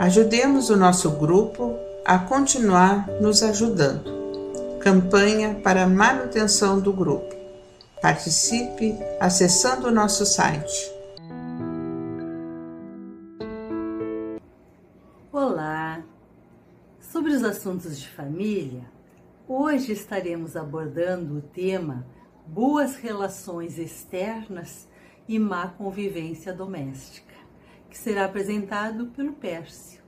Ajudemos o nosso grupo a continuar nos ajudando. Campanha para manutenção do grupo. Participe acessando o nosso site. Olá! Sobre os assuntos de família, hoje estaremos abordando o tema Boas relações externas e má convivência doméstica, que será apresentado pelo Pércio.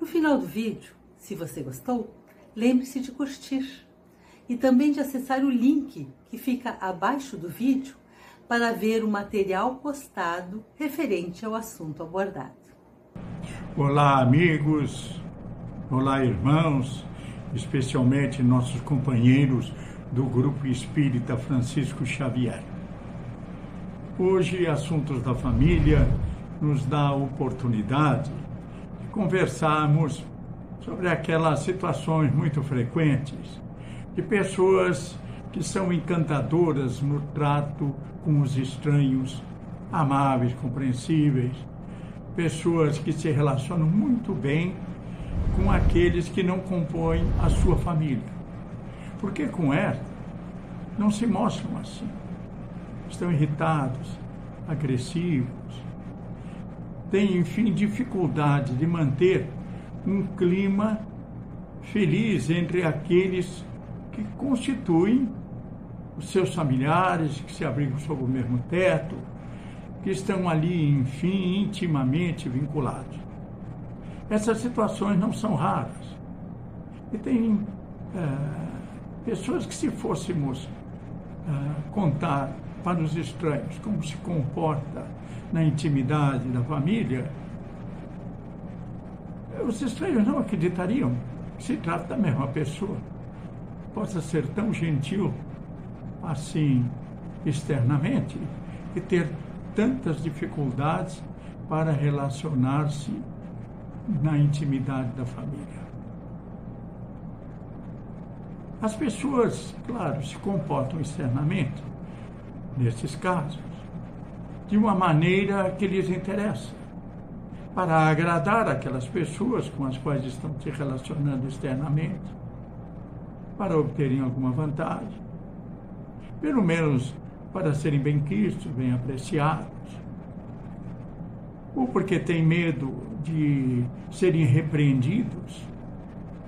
No final do vídeo, se você gostou, lembre-se de curtir e também de acessar o link que fica abaixo do vídeo para ver o material postado referente ao assunto abordado. Olá, amigos, olá, irmãos, especialmente nossos companheiros do Grupo Espírita Francisco Xavier. Hoje, Assuntos da Família nos dá a oportunidade de conversarmos sobre aquelas situações muito frequentes de pessoas que são encantadoras no trato com os estranhos, amáveis, compreensíveis, pessoas que se relacionam muito bem com aqueles que não compõem a sua família. Porque com ela não se mostram assim. Estão irritados, agressivos, têm, enfim, dificuldade de manter um clima feliz entre aqueles que constituem os seus familiares, que se abrigam sob o mesmo teto, que estão ali, enfim, intimamente vinculados. Essas situações não são raras. E tem é, pessoas que, se fôssemos é, contar para os estranhos como se comporta na intimidade da família, os estranhos não acreditariam que se trata da mesma pessoa. Possa ser tão gentil assim externamente e ter tantas dificuldades para relacionar-se na intimidade da família. As pessoas, claro, se comportam externamente, nesses casos, de uma maneira que lhes interessa para agradar aquelas pessoas com as quais estão se relacionando externamente, para obterem alguma vantagem, pelo menos para serem bem quistos, bem apreciados, ou porque têm medo de serem repreendidos,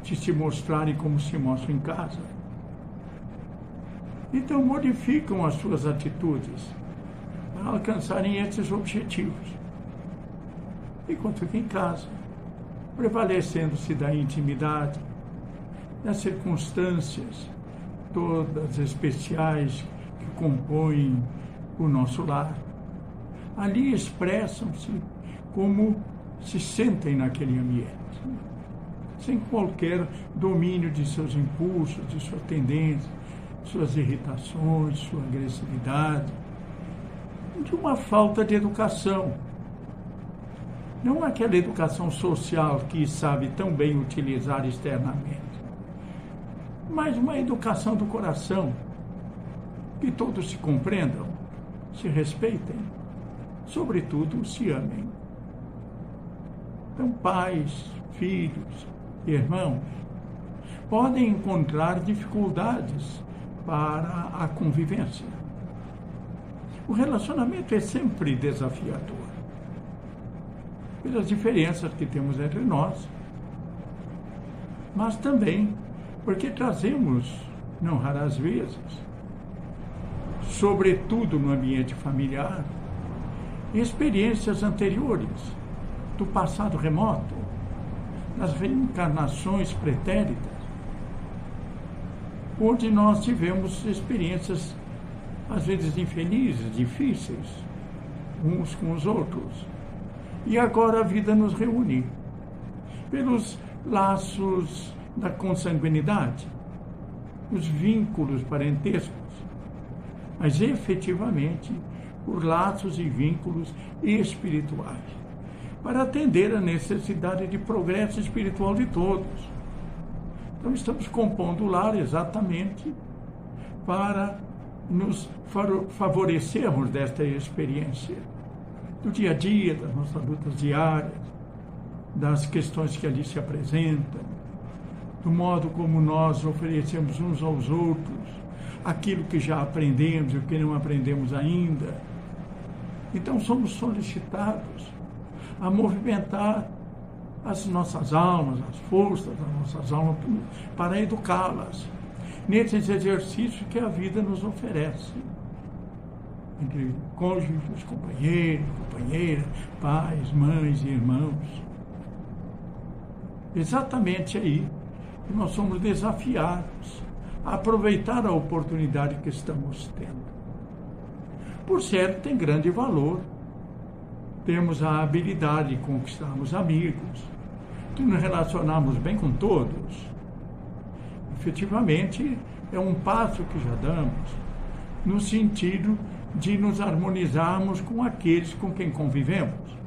de se mostrarem como se mostram em casa. Então modificam as suas atitudes para alcançarem esses objetivos enquanto que em casa, prevalecendo-se da intimidade, das circunstâncias todas especiais que compõem o nosso lar. Ali expressam-se como se sentem naquele ambiente, sem qualquer domínio de seus impulsos, de sua tendência, suas irritações, sua agressividade, de uma falta de educação não aquela educação social que sabe tão bem utilizar externamente, mas uma educação do coração, que todos se compreendam, se respeitem, sobretudo se amem. Então, pais, filhos, irmãos, podem encontrar dificuldades para a convivência. O relacionamento é sempre desafiador pelas diferenças que temos entre nós, mas também porque trazemos, não raras vezes, sobretudo no ambiente familiar, experiências anteriores do passado remoto, das reencarnações pretéritas, onde nós tivemos experiências às vezes infelizes, difíceis, uns com os outros e agora a vida nos reúne pelos laços da consanguinidade, os vínculos parentescos, mas efetivamente por laços e vínculos espirituais, para atender a necessidade de progresso espiritual de todos. Então, estamos compondo o lar exatamente para nos favorecermos desta experiência do dia a dia, das nossas lutas diárias, das questões que ali se apresentam, do modo como nós oferecemos uns aos outros aquilo que já aprendemos e o que não aprendemos ainda. Então somos solicitados a movimentar as nossas almas, as forças das nossas almas, para educá-las nesses exercícios que a vida nos oferece. Entre cônjuges, companheiros, companheiras, pais, mães e irmãos. Exatamente aí que nós somos desafiados a aproveitar a oportunidade que estamos tendo. Por certo, tem grande valor. Temos a habilidade de conquistarmos amigos, de nos relacionarmos bem com todos. Efetivamente, é um passo que já damos no sentido de nos harmonizarmos com aqueles com quem convivemos.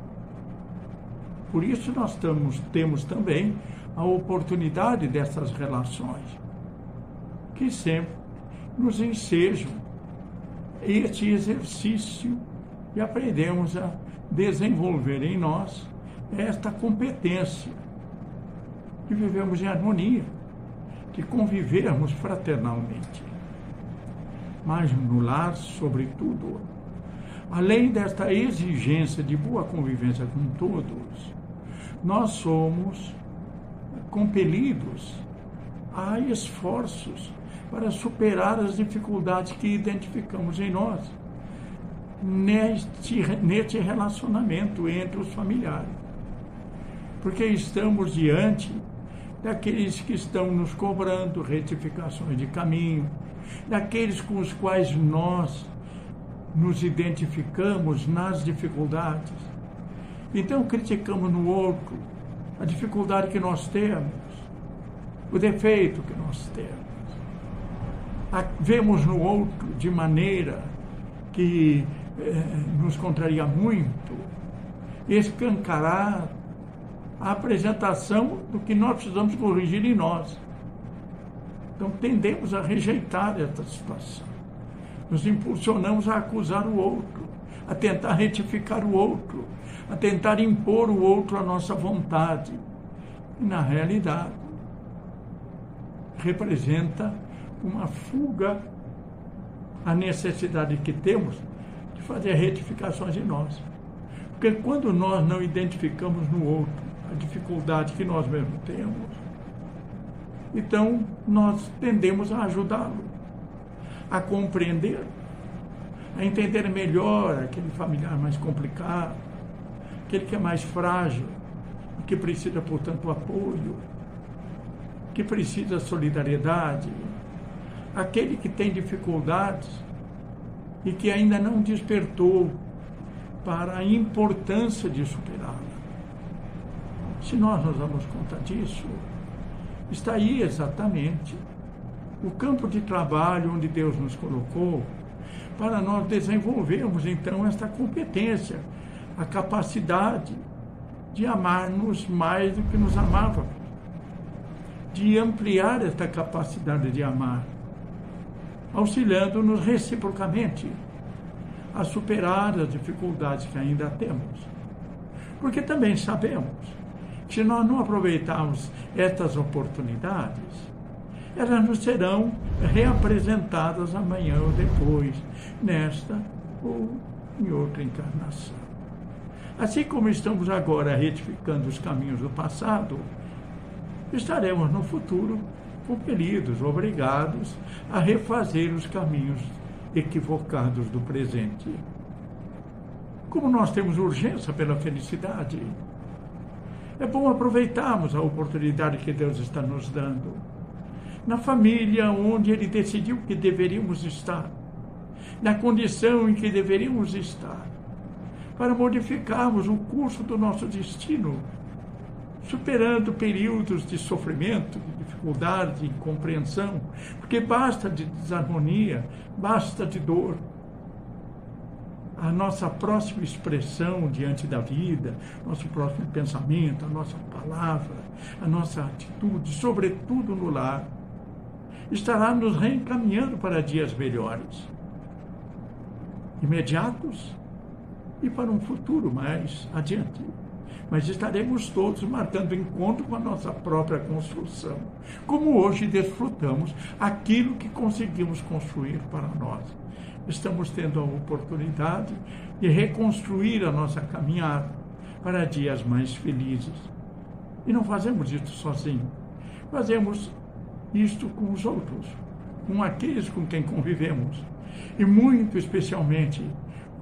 Por isso, nós tamos, temos também a oportunidade dessas relações, que sempre nos ensejam este exercício e aprendemos a desenvolver em nós esta competência de vivermos em harmonia, de convivermos fraternalmente. Mas no lar, sobretudo, além desta exigência de boa convivência com todos, nós somos compelidos a esforços para superar as dificuldades que identificamos em nós neste, neste relacionamento entre os familiares. Porque estamos diante daqueles que estão nos cobrando retificações de caminho, daqueles com os quais nós nos identificamos nas dificuldades. Então criticamos no outro a dificuldade que nós temos, o defeito que nós temos. Vemos no outro de maneira que nos contraria muito, escancarar a apresentação do que nós precisamos corrigir em nós. Então tendemos a rejeitar essa situação. Nos impulsionamos a acusar o outro, a tentar retificar o outro, a tentar impor o outro à nossa vontade. E, na realidade, representa uma fuga à necessidade que temos fazer retificações em nós. Porque quando nós não identificamos no outro a dificuldade que nós mesmos temos, então nós tendemos a ajudá-lo, a compreender, a entender melhor aquele familiar mais complicado, aquele que é mais frágil, que precisa, portanto, apoio, que precisa solidariedade, aquele que tem dificuldades e que ainda não despertou para a importância de superá-la. Se nós nos damos conta disso, está aí exatamente o campo de trabalho onde Deus nos colocou para nós desenvolvermos então esta competência a capacidade de amar-nos mais do que nos amava, de ampliar esta capacidade de amar, auxiliando-nos reciprocamente a superar as dificuldades que ainda temos. Porque também sabemos que se nós não aproveitarmos estas oportunidades, elas nos serão reapresentadas amanhã ou depois, nesta ou em outra encarnação. Assim como estamos agora retificando os caminhos do passado, estaremos no futuro compelidos, obrigados a refazer os caminhos equivocados do presente. Como nós temos urgência pela felicidade, é bom aproveitarmos a oportunidade que Deus está nos dando. Na família onde Ele decidiu que deveríamos estar, na condição em que deveríamos estar para modificarmos o curso do nosso destino, superando períodos de sofrimento, dificuldade, de incompreensão, porque basta de desarmonia, basta de dor. A nossa próxima expressão diante da vida, nosso próximo pensamento, a nossa palavra, a nossa atitude, sobretudo no lar, estará nos reencaminhando para dias melhores. Imediatos e para um futuro mais adiante. Mas estaremos todos marcando encontro com a nossa própria construção, como hoje desfrutamos aquilo que conseguimos construir para nós. Estamos tendo a oportunidade de reconstruir a nossa caminhada para dias mais felizes. E não fazemos isso sozinhos, fazemos isto com os outros, com aqueles com quem convivemos, e muito especialmente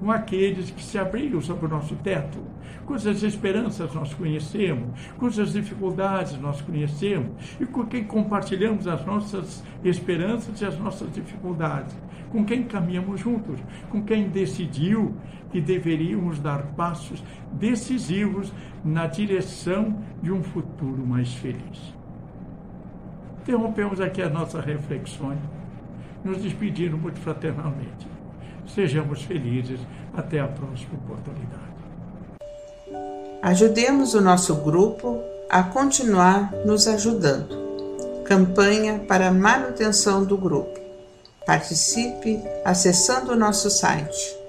com aqueles que se abriram sobre o nosso teto, cujas esperanças nós conhecemos, cujas dificuldades nós conhecemos e com quem compartilhamos as nossas esperanças e as nossas dificuldades, com quem caminhamos juntos, com quem decidiu que deveríamos dar passos decisivos na direção de um futuro mais feliz. Interrompemos aqui as nossas reflexões, nos despedindo muito fraternalmente. Sejamos felizes. Até a próxima oportunidade. Ajudemos o nosso grupo a continuar nos ajudando. Campanha para manutenção do grupo. Participe acessando o nosso site